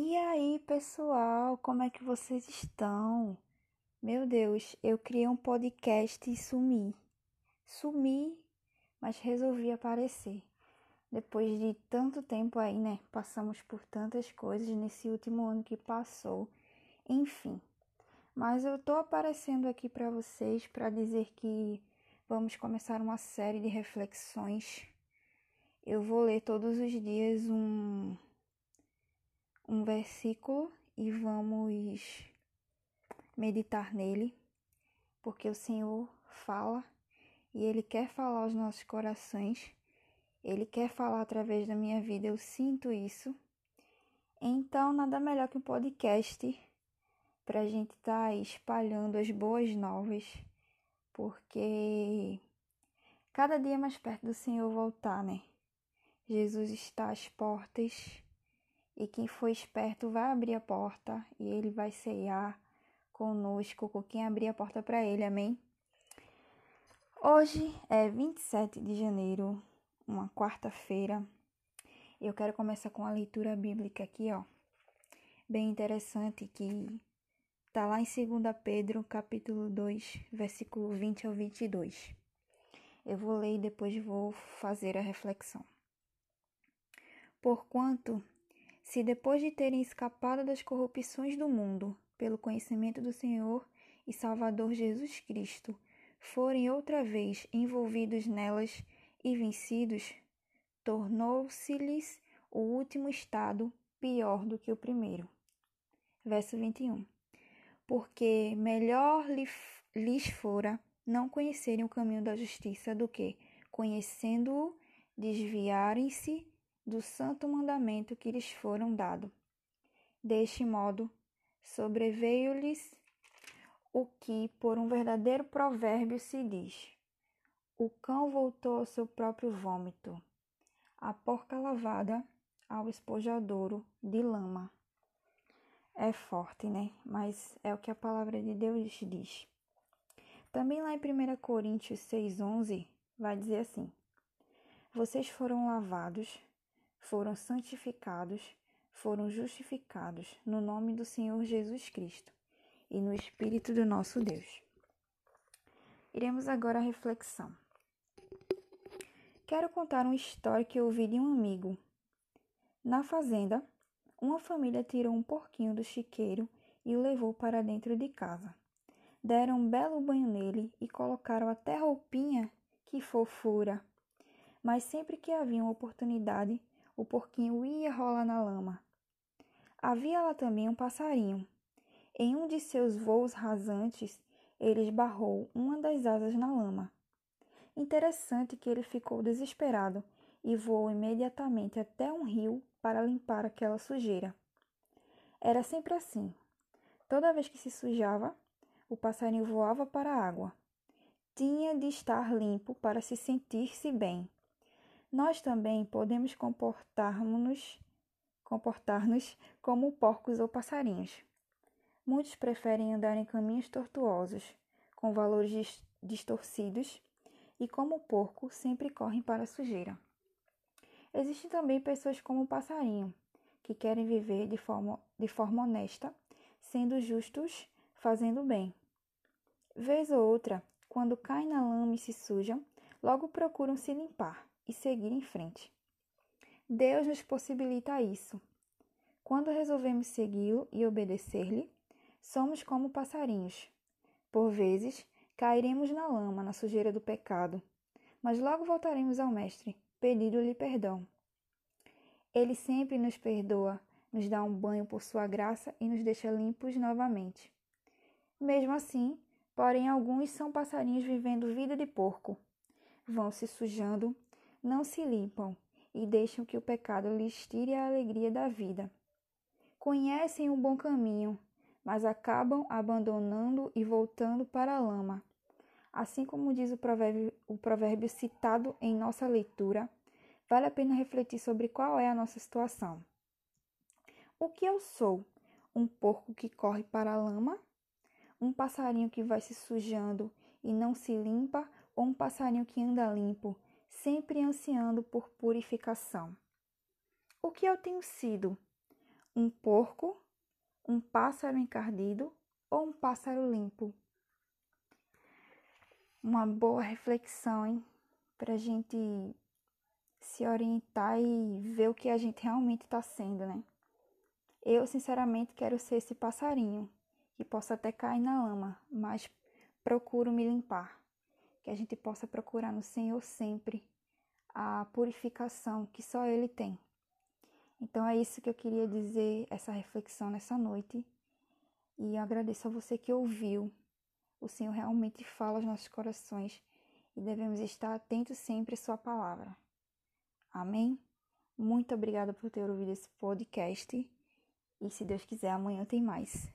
E aí, pessoal, como é que vocês estão? Meu Deus, eu criei um podcast e sumi. Sumi, mas resolvi aparecer. Depois de tanto tempo aí, né? Passamos por tantas coisas nesse último ano que passou. Enfim. Mas eu tô aparecendo aqui para vocês para dizer que vamos começar uma série de reflexões. Eu vou ler todos os dias um um versículo e vamos meditar nele, porque o Senhor fala e Ele quer falar aos nossos corações, Ele quer falar através da minha vida, eu sinto isso. Então, nada melhor que um podcast para a gente estar tá espalhando as boas novas, porque cada dia mais perto do Senhor voltar, né? Jesus está às portas e quem for esperto vai abrir a porta e ele vai ceiar conosco, com quem abrir a porta para ele, amém? Hoje é 27 de janeiro, uma quarta-feira. Eu quero começar com a leitura bíblica aqui, ó. Bem interessante que tá lá em 2 Pedro, capítulo 2, versículo 20 ao 22. Eu vou ler e depois vou fazer a reflexão. Porquanto se depois de terem escapado das corrupções do mundo, pelo conhecimento do Senhor e Salvador Jesus Cristo, forem outra vez envolvidos nelas e vencidos, tornou-se-lhes o último estado pior do que o primeiro. Verso 21. Porque melhor lhes fora não conhecerem o caminho da justiça do que, conhecendo-o, desviarem-se do santo mandamento que lhes foram dado. Deste modo, sobreveio-lhes o que por um verdadeiro provérbio se diz: O cão voltou ao seu próprio vômito, a porca lavada ao espojadouro de lama. É forte, né? Mas é o que a palavra de Deus diz. Também lá em 1 Coríntios 6,11 vai dizer assim: Vocês foram lavados foram santificados, foram justificados no nome do Senhor Jesus Cristo e no Espírito do nosso Deus. Iremos agora à reflexão. Quero contar uma história que ouvi de um amigo. Na fazenda, uma família tirou um porquinho do chiqueiro e o levou para dentro de casa. Deram um belo banho nele e colocaram até roupinha, que fofura. Mas sempre que havia uma oportunidade, o porquinho ia rolar na lama. Havia lá também um passarinho. Em um de seus voos rasantes, ele esbarrou uma das asas na lama. Interessante que ele ficou desesperado e voou imediatamente até um rio para limpar aquela sujeira. Era sempre assim. Toda vez que se sujava, o passarinho voava para a água. Tinha de estar limpo para se sentir-se bem. Nós também podemos comportar-nos comportar-nos como porcos ou passarinhos. Muitos preferem andar em caminhos tortuosos, com valores distorcidos, e como porco sempre correm para a sujeira. Existem também pessoas como o passarinho, que querem viver de forma, de forma honesta, sendo justos, fazendo bem. Vez ou outra, quando caem na lama e se sujam, logo procuram se limpar e seguir em frente. Deus nos possibilita isso. Quando resolvemos segui-lo e obedecer-lhe, somos como passarinhos. Por vezes, cairemos na lama, na sujeira do pecado, mas logo voltaremos ao Mestre, pedindo-lhe perdão. Ele sempre nos perdoa, nos dá um banho por sua graça e nos deixa limpos novamente. Mesmo assim, porém, alguns são passarinhos vivendo vida de porco. Vão se sujando, não se limpam e deixam que o pecado lhes tire a alegria da vida. Conhecem o bom caminho, mas acabam abandonando e voltando para a lama. Assim como diz o provérbio, o provérbio citado em nossa leitura, vale a pena refletir sobre qual é a nossa situação. O que eu sou? Um porco que corre para a lama? Um passarinho que vai se sujando e não se limpa? Ou um passarinho que anda limpo sempre ansiando por purificação. O que eu tenho sido? Um porco, um pássaro encardido ou um pássaro limpo? Uma boa reflexão, hein? Para a gente se orientar e ver o que a gente realmente está sendo, né? Eu, sinceramente, quero ser esse passarinho que possa até cair na lama, mas procuro me limpar. Que a gente possa procurar no Senhor sempre a purificação que só Ele tem. Então é isso que eu queria dizer, essa reflexão nessa noite. E eu agradeço a você que ouviu. O Senhor realmente fala aos nossos corações e devemos estar atentos sempre à Sua palavra. Amém? Muito obrigada por ter ouvido esse podcast. E se Deus quiser, amanhã tem mais.